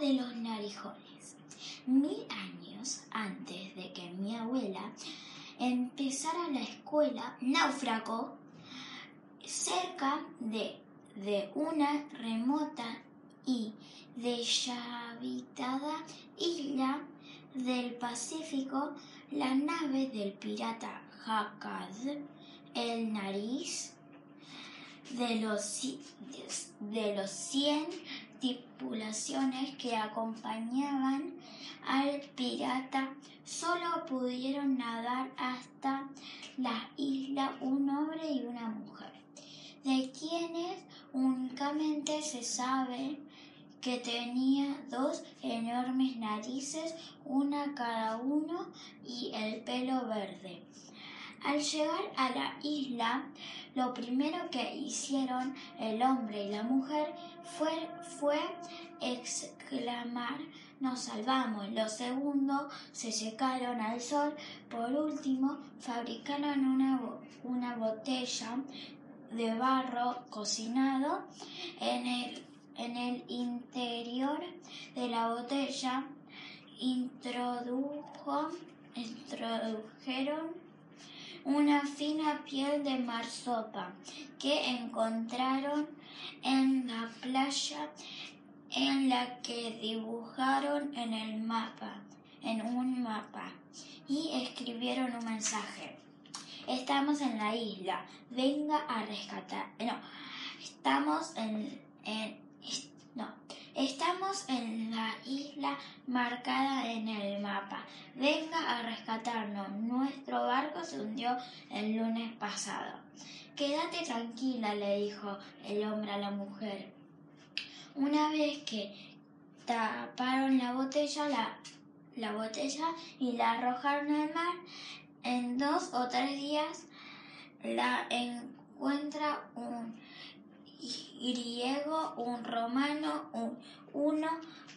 De los narijones. Mil años antes de que mi abuela empezara la escuela, náufrago cerca de, de una remota y deshabitada isla del Pacífico, la nave del pirata Hakad, el nariz de los, de los 100 tripulaciones que acompañaban al pirata solo pudieron nadar hasta la isla un hombre y una mujer, de quienes únicamente se sabe que tenía dos enormes narices, una cada uno, y el pelo verde. Al llegar a la isla, lo primero que hicieron el hombre y la mujer fue, fue exclamar nos salvamos. Lo segundo, se secaron al sol. Por último, fabricaron una, una botella de barro cocinado. En el, en el interior de la botella introdujo, introdujeron una fina piel de marsopa que encontraron en la playa en la que dibujaron en el mapa, en un mapa, y escribieron un mensaje. Estamos en la isla, venga a rescatar. No, estamos en, en no, Estamos en la isla marcada en el mapa. Venga a rescatarnos. Nuestro barco se hundió el lunes pasado. Quédate tranquila, le dijo el hombre a la mujer. Una vez que taparon la botella, la, la botella y la arrojaron al mar, en dos o tres días la encuentra un griego, un romano, un uno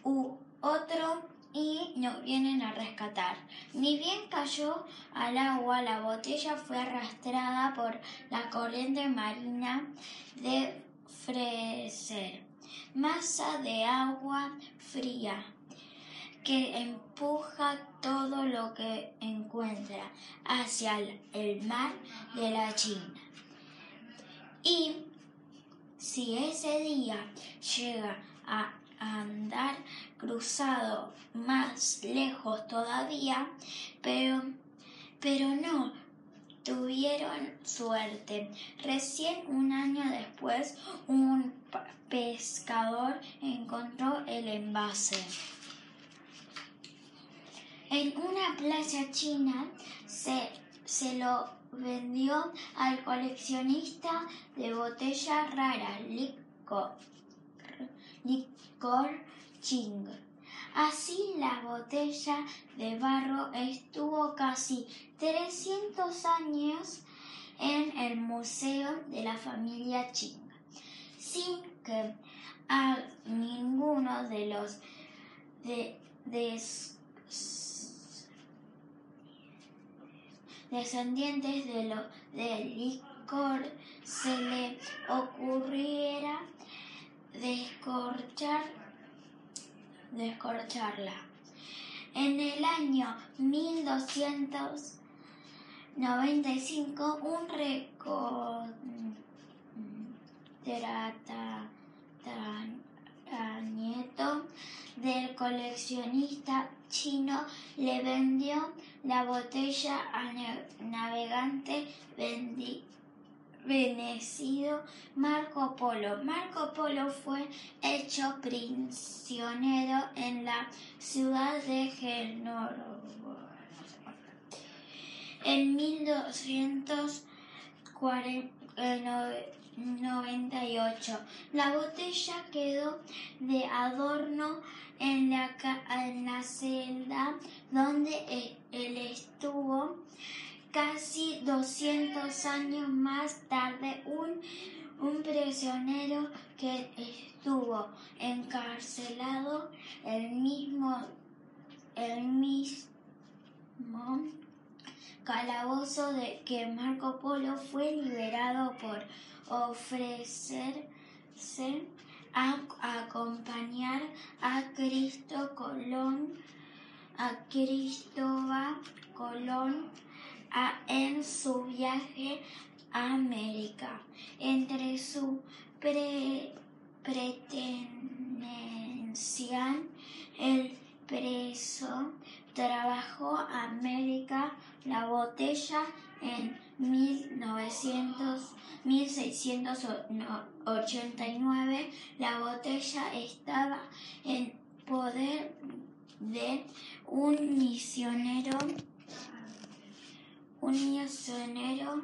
u otro y nos vienen a rescatar. Ni bien cayó al agua, la botella fue arrastrada por la corriente marina de Freser, masa de agua fría que empuja todo lo que encuentra hacia el mar de la China. Y si ese día llega a andar cruzado más lejos todavía, pero, pero no tuvieron suerte. Recién un año después, un pescador encontró el envase. En una playa china se, se lo vendió al coleccionista de botellas raras, licor, licor ching. Así la botella de barro estuvo casi 300 años en el Museo de la Familia Ching, sin que a ninguno de los de, descendientes de lo, del licor se le ocurriera descorchar, descorcharla. En el año 1295, un del coleccionista chino le vendió la botella al navegante venecido Marco Polo. Marco Polo fue hecho prisionero en la ciudad de Genoro. En 1240 1098. La botella quedó de adorno en la, en la celda donde e, él estuvo. Casi 200 años más tarde, un, un prisionero que estuvo encarcelado el mismo, el mismo calabozo de que Marco Polo fue liberado por ofrecerse a acompañar a Cristo Colón, a Cristóbal Colón en su viaje a América. Entre su pre, el preso trabajó América la botella en 1900, 1689. La botella estaba en poder de un misionero, un misionero